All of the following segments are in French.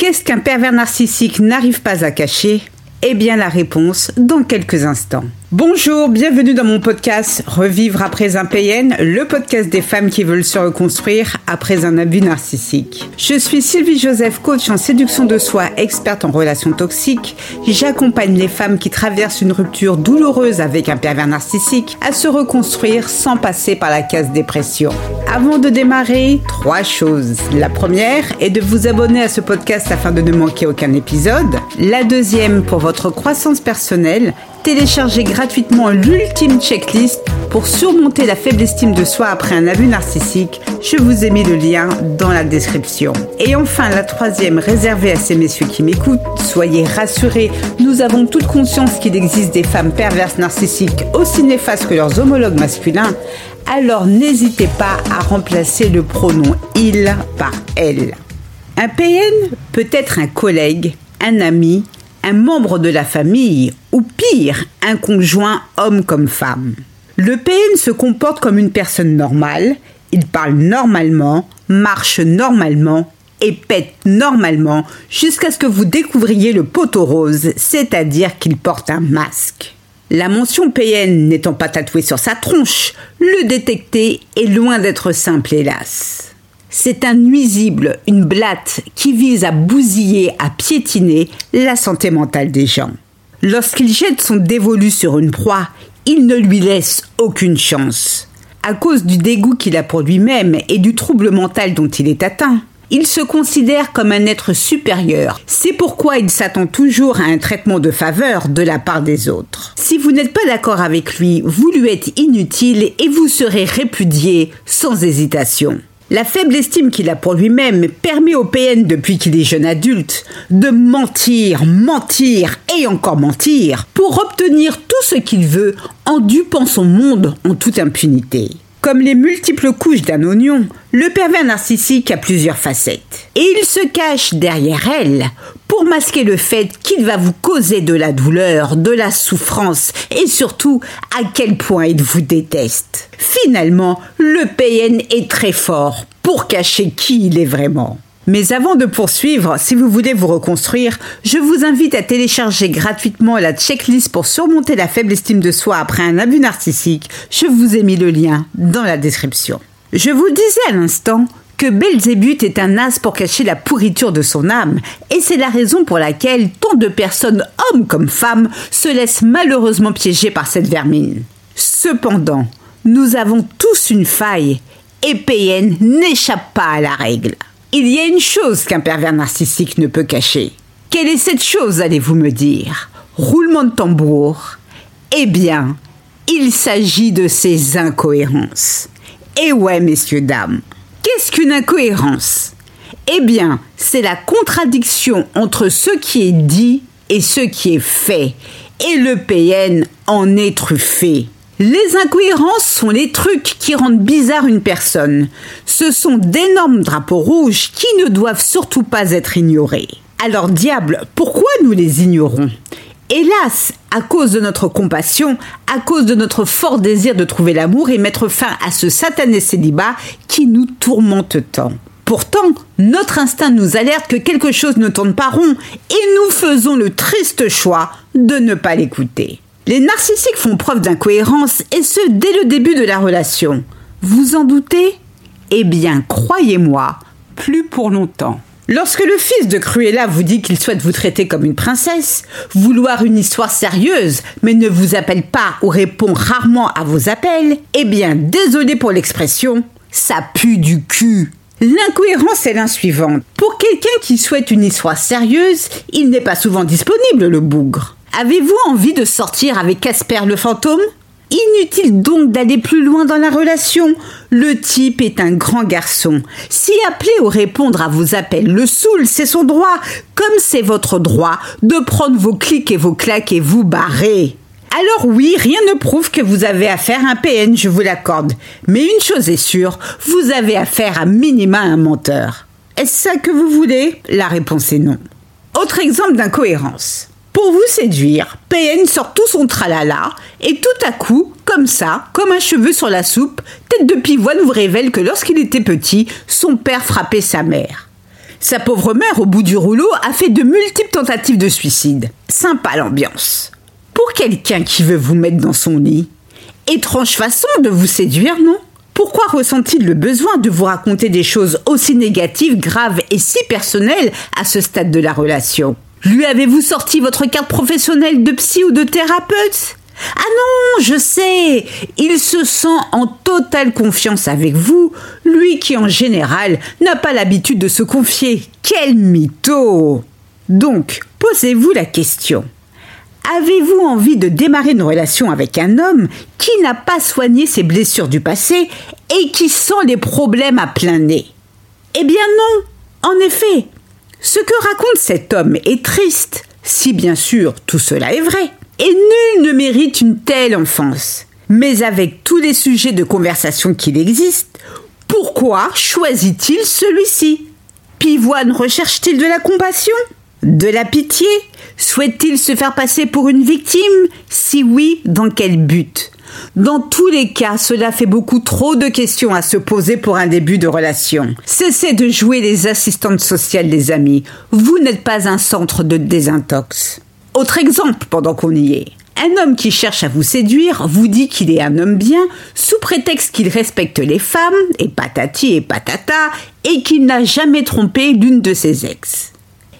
Qu'est-ce qu'un pervers narcissique n'arrive pas à cacher? Eh bien la réponse dans quelques instants. Bonjour, bienvenue dans mon podcast Revivre après un PN, le podcast des femmes qui veulent se reconstruire après un abus narcissique. Je suis Sylvie Joseph, coach en séduction de soi, experte en relations toxiques. J'accompagne les femmes qui traversent une rupture douloureuse avec un pervers narcissique à se reconstruire sans passer par la case dépression. Avant de démarrer, trois choses. La première est de vous abonner à ce podcast afin de ne manquer aucun épisode. La deuxième, pour votre croissance personnelle, téléchargez gratuitement l'ultime checklist pour surmonter la faible estime de soi après un abus narcissique. Je vous ai mis le lien dans la description. Et enfin, la troisième, réservée à ces messieurs qui m'écoutent. Soyez rassurés, nous avons toute conscience qu'il existe des femmes perverses narcissiques aussi néfastes que leurs homologues masculins. Alors n'hésitez pas à remplacer le pronom il par elle. Un PN peut être un collègue, un ami, un membre de la famille ou pire, un conjoint homme comme femme. Le PN se comporte comme une personne normale, il parle normalement, marche normalement et pète normalement jusqu'à ce que vous découvriez le poteau rose, c'est-à-dire qu'il porte un masque. La mention PN n'étant pas tatouée sur sa tronche, le détecter est loin d'être simple hélas. C'est un nuisible, une blatte qui vise à bousiller, à piétiner la santé mentale des gens. Lorsqu'il jette son dévolu sur une proie, il ne lui laisse aucune chance. À cause du dégoût qu'il a pour lui-même et du trouble mental dont il est atteint, il se considère comme un être supérieur. C'est pourquoi il s'attend toujours à un traitement de faveur de la part des autres. Si vous n'êtes pas d'accord avec lui, vous lui êtes inutile et vous serez répudié sans hésitation. La faible estime qu'il a pour lui-même permet au PN depuis qu'il est jeune adulte de mentir, mentir et encore mentir pour obtenir tout ce qu'il veut en dupant son monde en toute impunité. Comme les multiples couches d'un oignon, le pervers narcissique a plusieurs facettes. Et il se cache derrière elle pour masquer le fait qu'il va vous causer de la douleur, de la souffrance et surtout à quel point il vous déteste. Finalement, le PN est très fort pour cacher qui il est vraiment. Mais avant de poursuivre, si vous voulez vous reconstruire, je vous invite à télécharger gratuitement la checklist pour surmonter la faible estime de soi après un abus narcissique. Je vous ai mis le lien dans la description. Je vous disais à l'instant que Belzébuth est un as pour cacher la pourriture de son âme, et c'est la raison pour laquelle tant de personnes, hommes comme femmes, se laissent malheureusement piéger par cette vermine. Cependant, nous avons tous une faille, et PN n'échappe pas à la règle. Il y a une chose qu'un pervers narcissique ne peut cacher. Quelle est cette chose, allez-vous me dire? Roulement de tambour? Eh bien, il s'agit de ses incohérences. Et ouais, messieurs, dames, qu'est-ce qu'une incohérence? Eh bien, c'est la contradiction entre ce qui est dit et ce qui est fait. Et le PN en est truffé. Les incohérences sont les trucs qui rendent bizarre une personne. Ce sont d'énormes drapeaux rouges qui ne doivent surtout pas être ignorés. Alors diable, pourquoi nous les ignorons? Hélas, à cause de notre compassion, à cause de notre fort désir de trouver l'amour et mettre fin à ce satané célibat qui nous tourmente tant. Pourtant, notre instinct nous alerte que quelque chose ne tourne pas rond et nous faisons le triste choix de ne pas l'écouter. Les narcissiques font preuve d'incohérence et ce dès le début de la relation. Vous en doutez? Eh bien, croyez-moi, plus pour longtemps. Lorsque le fils de Cruella vous dit qu'il souhaite vous traiter comme une princesse, vouloir une histoire sérieuse, mais ne vous appelle pas ou répond rarement à vos appels, eh bien, désolé pour l'expression, ça pue du cul. L'incohérence est la suivante. Pour quelqu'un qui souhaite une histoire sérieuse, il n'est pas souvent disponible, le bougre. Avez-vous envie de sortir avec Casper le fantôme? Inutile donc d'aller plus loin dans la relation. Le type est un grand garçon. Si appeler ou répondre à vos appels le saoule, c'est son droit, comme c'est votre droit de prendre vos clics et vos claques et vous barrer. Alors oui, rien ne prouve que vous avez affaire à un PN, je vous l'accorde. Mais une chose est sûre, vous avez affaire à minima un menteur. Est-ce ça que vous voulez? La réponse est non. Autre exemple d'incohérence. Pour vous séduire, PN sort tout son tralala et tout à coup, comme ça, comme un cheveu sur la soupe, Tête de Pivoine vous révèle que lorsqu'il était petit, son père frappait sa mère. Sa pauvre mère, au bout du rouleau, a fait de multiples tentatives de suicide. Sympa l'ambiance. Pour quelqu'un qui veut vous mettre dans son lit, étrange façon de vous séduire, non? Pourquoi ressent-il le besoin de vous raconter des choses aussi négatives, graves et si personnelles à ce stade de la relation? Lui avez-vous sorti votre carte professionnelle de psy ou de thérapeute? Ah non, je sais, il se sent en totale confiance avec vous, lui qui en général n'a pas l'habitude de se confier. Quel mytho Donc, posez-vous la question. Avez-vous envie de démarrer une relation avec un homme qui n'a pas soigné ses blessures du passé et qui sent les problèmes à plein nez? Eh bien non, en effet. Ce que raconte cet homme est triste, si bien sûr tout cela est vrai. Et nul ne mérite une telle enfance. Mais avec tous les sujets de conversation qu'il existe, pourquoi choisit-il celui-ci? Pivoine recherche-t-il de la compassion? De la pitié? Souhaite-t-il se faire passer pour une victime? Si oui, dans quel but? Dans tous les cas, cela fait beaucoup trop de questions à se poser pour un début de relation. Cessez de jouer les assistantes sociales des amis. Vous n'êtes pas un centre de désintox. Autre exemple pendant qu'on y est. Un homme qui cherche à vous séduire vous dit qu'il est un homme bien sous prétexte qu'il respecte les femmes, et patati et patata, et qu'il n'a jamais trompé l'une de ses ex.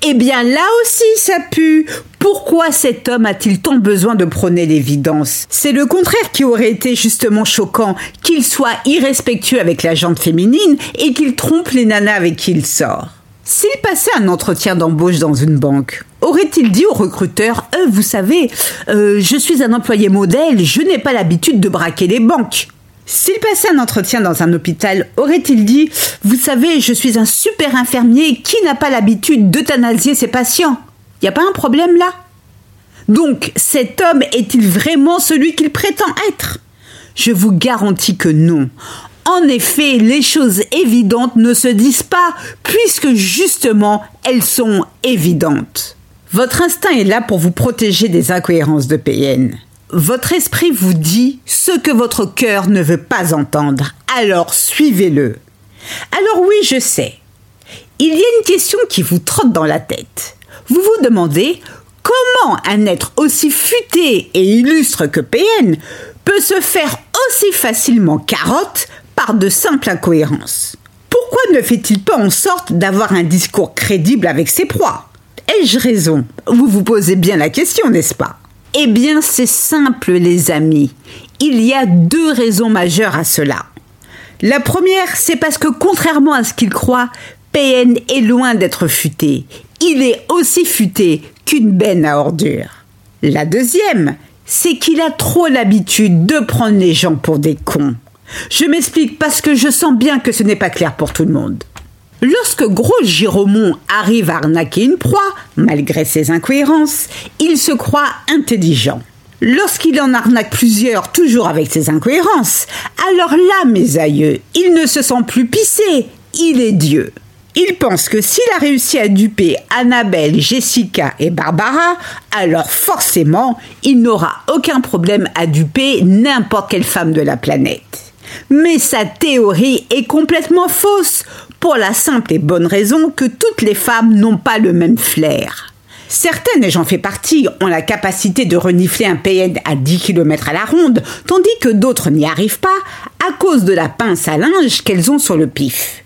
Eh bien là aussi ça pue. Pourquoi cet homme a-t-il tant besoin de prôner l'évidence? C'est le contraire qui aurait été justement choquant, qu'il soit irrespectueux avec la jante féminine et qu'il trompe les nanas avec qui il sort. S'il passait un entretien d'embauche dans une banque, aurait-il dit au recruteur euh, Vous savez, euh, je suis un employé modèle, je n'ai pas l'habitude de braquer les banques S'il passait un entretien dans un hôpital, aurait-il dit Vous savez, je suis un super infirmier qui n'a pas l'habitude d'euthanasier ses patients Il n'y a pas un problème là? Donc, cet homme est-il vraiment celui qu'il prétend être? Je vous garantis que non. En effet, les choses évidentes ne se disent pas, puisque justement, elles sont évidentes. Votre instinct est là pour vous protéger des incohérences de PN. Votre esprit vous dit ce que votre cœur ne veut pas entendre, alors suivez-le. Alors oui, je sais. Il y a une question qui vous trotte dans la tête. Vous vous demandez comment un être aussi futé et illustre que PN peut se faire aussi facilement carotte par de simples incohérences. Pourquoi ne fait-il pas en sorte d'avoir un discours crédible avec ses proies? Ai-je raison? Vous vous posez bien la question, n'est-ce pas? Eh bien, c'est simple, les amis. Il y a deux raisons majeures à cela. La première, c'est parce que contrairement à ce qu'il croit, PN est loin d'être futé. Il est aussi futé qu'une benne à ordures. La deuxième, c'est qu'il a trop l'habitude de prendre les gens pour des cons. Je m'explique parce que je sens bien que ce n'est pas clair pour tout le monde. Lorsque Gros Giromont arrive à arnaquer une proie, malgré ses incohérences, il se croit intelligent. Lorsqu'il en arnaque plusieurs, toujours avec ses incohérences, alors là, mes aïeux, il ne se sent plus pissé, il est Dieu. Il pense que s'il a réussi à duper Annabelle, Jessica et Barbara, alors forcément, il n'aura aucun problème à duper n'importe quelle femme de la planète. Mais sa théorie est complètement fausse, pour la simple et bonne raison que toutes les femmes n'ont pas le même flair. Certaines, et j'en fais partie, ont la capacité de renifler un PN à 10 km à la ronde, tandis que d'autres n'y arrivent pas à cause de la pince à linge qu'elles ont sur le pif.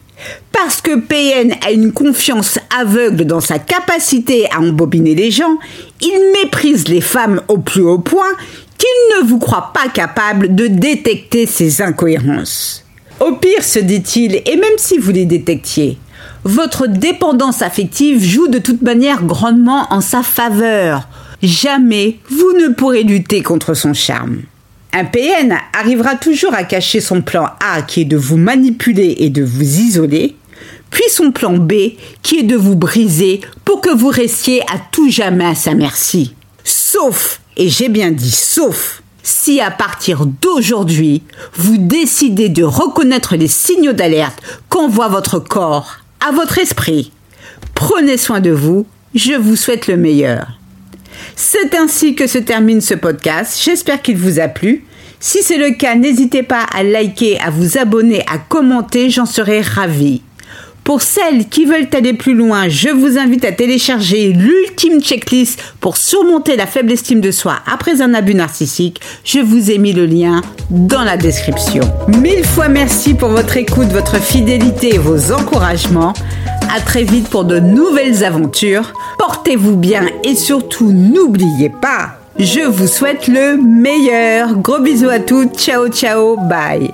Parce que PN a une confiance aveugle dans sa capacité à embobiner les gens, il méprise les femmes au plus haut point qu'il ne vous croit pas capable de détecter ces incohérences. Au pire, se dit-il, et même si vous les détectiez, votre dépendance affective joue de toute manière grandement en sa faveur. Jamais vous ne pourrez lutter contre son charme. Un PN arrivera toujours à cacher son plan A qui est de vous manipuler et de vous isoler, puis son plan B qui est de vous briser pour que vous restiez à tout jamais à sa merci. Sauf et j'ai bien dit sauf si à partir d'aujourd'hui, vous décidez de reconnaître les signaux d'alerte qu'envoie votre corps à votre esprit. Prenez soin de vous, je vous souhaite le meilleur. C'est ainsi que se termine ce podcast, j'espère qu'il vous a plu. Si c'est le cas, n'hésitez pas à liker, à vous abonner, à commenter, j'en serai ravie. Pour celles qui veulent aller plus loin, je vous invite à télécharger l'ultime checklist pour surmonter la faible estime de soi après un abus narcissique. Je vous ai mis le lien dans la description. Mille fois merci pour votre écoute, votre fidélité et vos encouragements. À très vite pour de nouvelles aventures. Portez-vous bien et surtout n'oubliez pas, je vous souhaite le meilleur. Gros bisous à toutes. Ciao ciao. Bye.